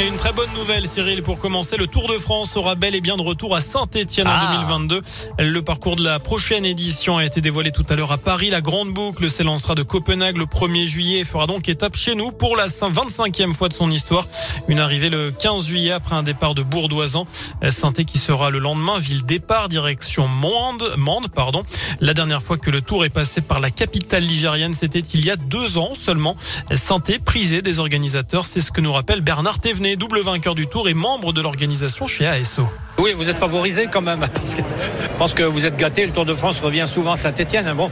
Et une très bonne nouvelle, Cyril, pour commencer. Le Tour de France sera bel et bien de retour à Saint-Etienne en 2022. Ah. Le parcours de la prochaine édition a été dévoilé tout à l'heure à Paris. La grande boucle s'élancera de Copenhague le 1er juillet et fera donc étape chez nous pour la 25e fois de son histoire. Une arrivée le 15 juillet après un départ de Bourdoisan. saint qui sera le lendemain, ville départ direction Mende, Mende, pardon. La dernière fois que le Tour est passé par la capitale ligérienne, c'était il y a deux ans seulement. saint prisé des organisateurs, c'est ce que nous rappelle Bernard Thévenet double vainqueur du tour et membre de l'organisation chez ASO. Oui, vous êtes favorisé quand même. je pense que vous êtes gâté. Le Tour de France revient souvent à Saint-Etienne. Hein, bon,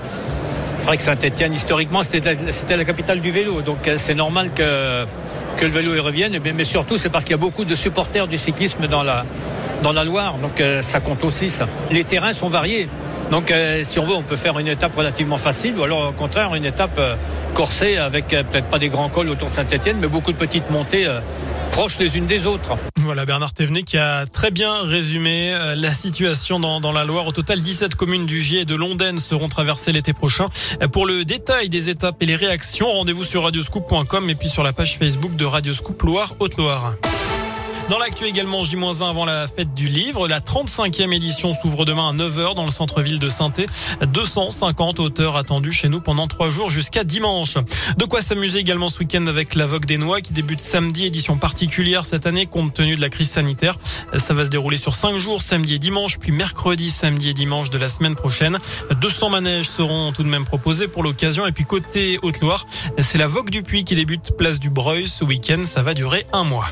c'est vrai que Saint-Etienne, historiquement, c'était la capitale du vélo. Donc euh, c'est normal que, le vélo y revienne. Mais, surtout, c'est parce qu'il y a beaucoup de supporters du cyclisme dans la, dans la Loire. Donc euh, ça compte aussi, ça. Les terrains sont variés. Donc euh, si on veut, on peut faire une étape relativement facile ou alors au contraire une étape corsée avec peut-être pas des grands cols autour de Saint-Etienne, mais beaucoup de petites montées proches les unes des autres. Voilà Bernard Thévenet qui a très bien résumé euh, la situation dans, la Loire. Au total, 17 communes du Gier et de Londaine seront traversées l'été prochain. Euh, pour le détail des étapes et les réactions, rendez-vous sur radioscoop.com et puis sur la page Facebook de Radioscoop Loire-Haute-Loire. Dans l'actu également, J-1 avant la fête du livre. La 35e édition s'ouvre demain à 9h dans le centre-ville de saint 250 auteurs attendus chez nous pendant trois jours jusqu'à dimanche. De quoi s'amuser également ce week-end avec la Vogue des Noix qui débute samedi, édition particulière cette année compte tenu de la crise sanitaire. Ça va se dérouler sur cinq jours, samedi et dimanche, puis mercredi, samedi et dimanche de la semaine prochaine. 200 manèges seront tout de même proposés pour l'occasion. Et puis côté Haute-Loire, c'est la Vogue du Puy qui débute place du Breuil ce week-end. Ça va durer un mois.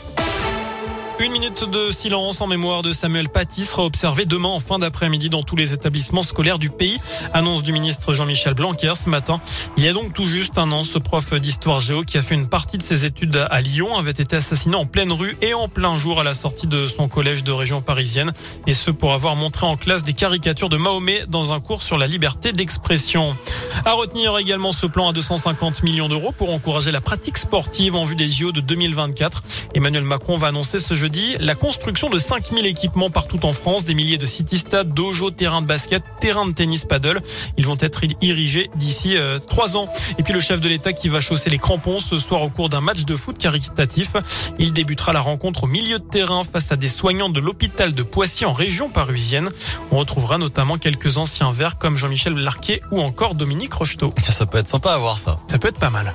Une minute de silence en mémoire de Samuel Paty sera observée demain en fin d'après-midi dans tous les établissements scolaires du pays. Annonce du ministre Jean-Michel Blanquer ce matin. Il y a donc tout juste un an, ce prof d'histoire géo qui a fait une partie de ses études à Lyon avait été assassiné en pleine rue et en plein jour à la sortie de son collège de région parisienne. Et ce pour avoir montré en classe des caricatures de Mahomet dans un cours sur la liberté d'expression. À retenir également ce plan à 250 millions d'euros pour encourager la pratique sportive en vue des JO de 2024. Emmanuel Macron va annoncer ce jeudi la construction de 5000 équipements partout en France, des milliers de city-stades, dojos, terrains de basket, terrains de tennis paddle. Ils vont être érigés d'ici euh, trois ans. Et puis le chef de l'État qui va chausser les crampons ce soir au cours d'un match de foot caritatif. Il débutera la rencontre au milieu de terrain face à des soignants de l'hôpital de Poissy en région parisienne. On retrouvera notamment quelques anciens verts comme Jean-Michel Larquet ou encore Dominique Rocheteau. Ça peut être sympa à voir ça. Ça peut être pas mal.